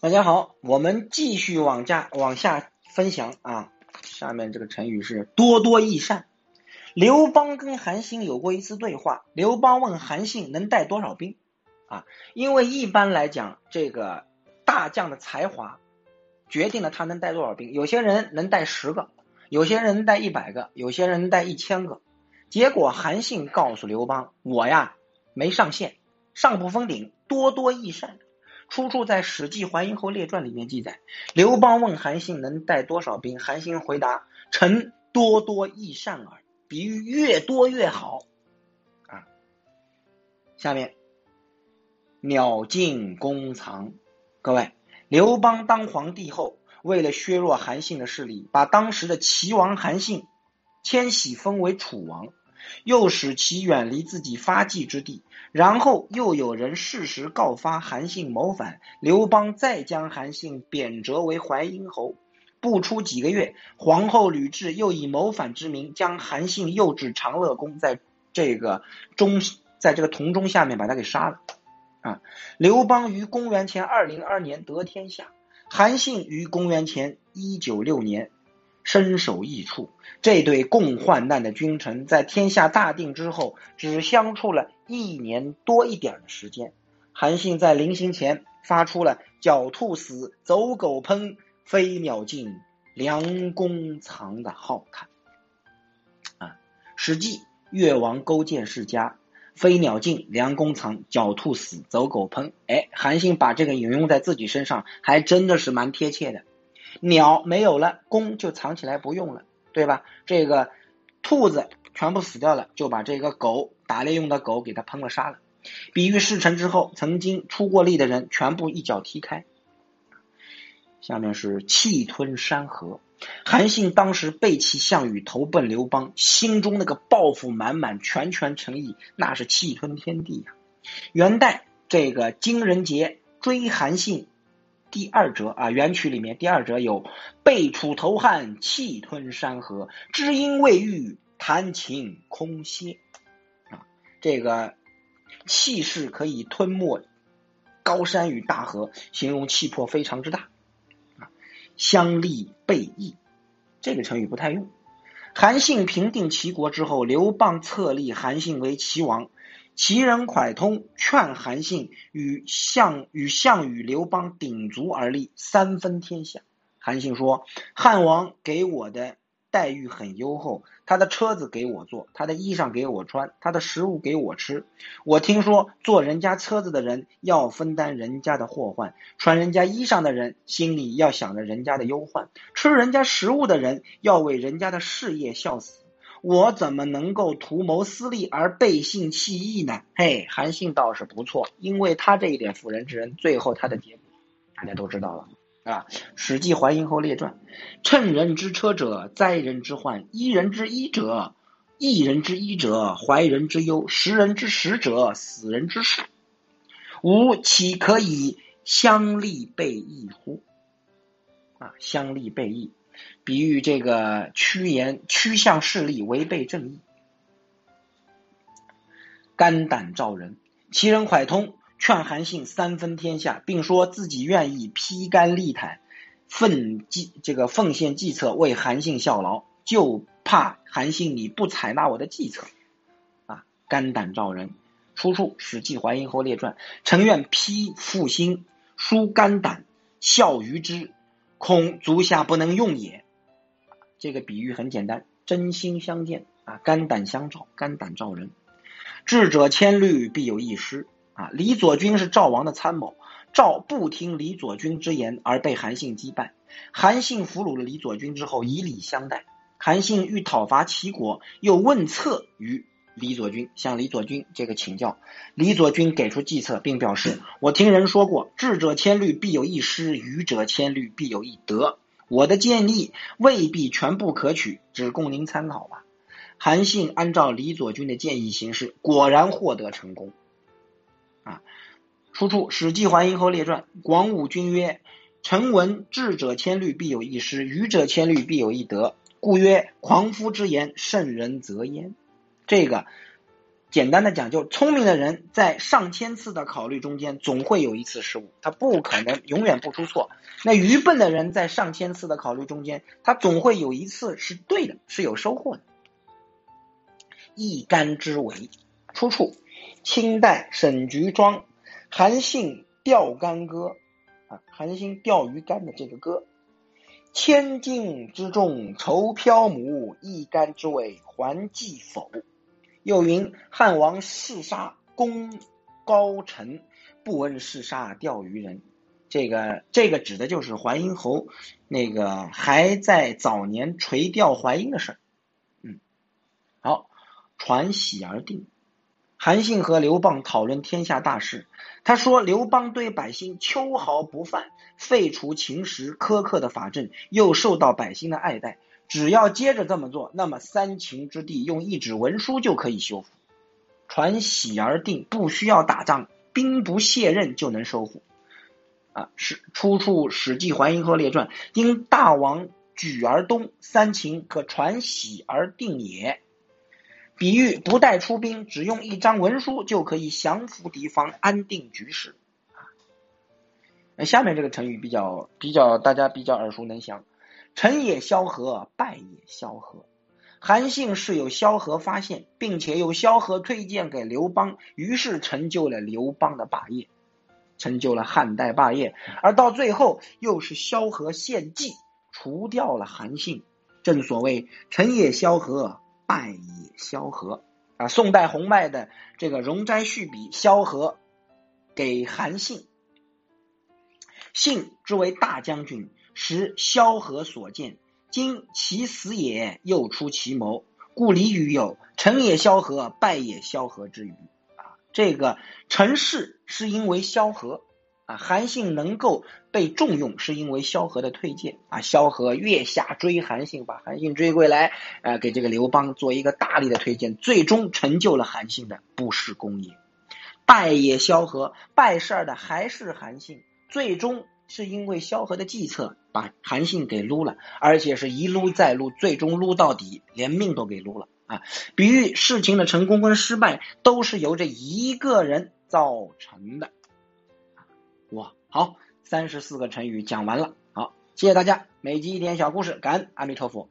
大家好，我们继续往下往下分享啊。下面这个成语是多多益善。刘邦跟韩信有过一次对话，刘邦问韩信能带多少兵啊？因为一般来讲，这个大将的才华决定了他能带多少兵。有些人能带十个，有些人带一百个，有些人带一千个。结果韩信告诉刘邦：“我呀没上限，上不封顶，多多益善。”出处在《史记·淮阴侯列传》里面记载，刘邦问韩信能带多少兵，韩信回答：“臣多多益善耳。”比喻越多越好啊。下面，鸟尽弓藏。各位，刘邦当皇帝后，为了削弱韩信的势力，把当时的齐王韩信迁徙封为楚王。又使其远离自己发迹之地，然后又有人适时告发韩信谋反，刘邦再将韩信贬谪为淮阴侯。不出几个月，皇后吕雉又以谋反之名将韩信诱至长乐宫，在这个钟，在这个铜钟下面把他给杀了。啊，刘邦于公元前二零二年得天下，韩信于公元前一九六年。身首异处，这对共患难的君臣在天下大定之后，只相处了一年多一点的时间。韩信在临行前发出了“狡兔死，走狗烹，飞鸟尽，良弓藏”的号叹。啊，《史记·越王勾践世家》：“飞鸟尽，良弓藏；狡兔死，走狗烹。”哎，韩信把这个引用在自己身上，还真的是蛮贴切的。鸟没有了，弓就藏起来不用了，对吧？这个兔子全部死掉了，就把这个狗打猎用的狗给它烹了杀了。比喻事成之后，曾经出过力的人全部一脚踢开。下面是气吞山河。韩信当时背弃项羽，投奔刘邦，心中那个抱负满满，拳拳诚意，那是气吞天地呀。元代这个金人杰追韩信。第二折啊，元曲里面第二折有背楚投汉，气吞山河，知音未遇，弹琴空歇啊。这个气势可以吞没高山与大河，形容气魄非常之大啊。相立背义这个成语不太用。韩信平定齐国之后，刘邦册立韩信为齐王。齐人蒯通劝韩信与项与项羽、刘邦鼎足而立，三分天下。韩信说：“汉王给我的待遇很优厚，他的车子给我坐，他的衣裳给我穿，他的食物给我吃。我听说坐人家车子的人要分担人家的祸患，穿人家衣裳的人心里要想着人家的忧患，吃人家食物的人要为人家的事业效死。”我怎么能够图谋私利而背信弃义呢？嘿，韩信倒是不错，因为他这一点妇人之仁，最后他的结果大家都知道了啊。《史记·淮阴侯列传》：乘人之车者，灾人之患；依人之医者，益人之医者，怀人之忧；食人之食者，死人之事。吾岂可以相利背义乎？啊，相利背义。比喻这个趋炎趋向势力，违背正义。肝胆照人，齐人蒯通劝韩信三分天下，并说自己愿意披肝沥胆，奉计这个奉献计策为韩信效劳，就怕韩信你不采纳我的计策啊！肝胆照人，出处《史记·淮阴侯列传》。臣愿披腹心，疏肝胆，效于之。恐足下不能用也。这个比喻很简单，真心相见啊，肝胆相照，肝胆照人。智者千虑，必有一失啊。李左军是赵王的参谋，赵不听李左军之言，而被韩信击败。韩信俘虏了李左军之后，以礼相待。韩信欲讨伐齐国，又问策于。李左军向李左军这个请教，李左军给出计策，并表示：“我听人说过，智者千虑必有一失，愚者千虑必有一得。我的建议未必全部可取，只供您参考吧。”韩信按照李左军的建议行事，果然获得成功。啊，出处《史记·淮阴侯列传》：广武君曰：“臣闻智者千虑必有一失，愚者千虑必有一得，故曰：狂夫之言，圣人则焉。”这个简单的讲，就聪明的人在上千次的考虑中间，总会有一次失误，他不可能永远不出错。那愚笨的人在上千次的考虑中间，他总会有一次是对的，是有收获的。一竿之尾，出处清代沈菊庄《韩信钓竿歌》啊，韩信钓鱼竿的这个歌。千斤之重，愁漂母；一竿之尾，还计否？又云：汉王嗜杀功高臣，不闻嗜杀钓鱼人。这个这个指的就是淮阴侯那个还在早年垂钓淮阴的事儿。嗯，好，传喜而定。韩信和刘邦讨论天下大事，他说刘邦对百姓秋毫不犯，废除秦时苛刻的法政，又受到百姓的爱戴。只要接着这么做，那么三秦之地用一纸文书就可以修复，传喜而定，不需要打仗，兵不卸任就能收复。啊，是出处《史记·淮阴侯列传》，因大王举而东，三秦可传喜而定也。比喻不带出兵，只用一张文书就可以降服敌方，安定局势。那下面这个成语比较比较大家比较耳熟能详。成也萧何，败也萧何。韩信是有萧何发现，并且由萧何推荐给刘邦，于是成就了刘邦的霸业，成就了汉代霸业。而到最后，又是萧何献计，除掉了韩信。正所谓成也萧何，败也萧何。啊，宋代洪迈的这个《容斋序笔》，萧何给韩信，信之为大将军。时萧何所见，今其死也，又出其谋，故俚语有“成也萧何，败也萧何”之语。啊，这个成事是因为萧何啊，韩信能够被重用，是因为萧何的推荐啊。萧何月下追韩信，把韩信追归来，啊，给这个刘邦做一个大力的推荐，最终成就了韩信的不世功业。败也萧何，败事儿的还是韩信，最终。是因为萧何的计策把韩信给撸了，而且是一撸再撸，最终撸到底，连命都给撸了啊！比喻事情的成功跟失败都是由这一个人造成的。哇，好，三十四个成语讲完了，好，谢谢大家，每集一点小故事，感恩阿弥陀佛。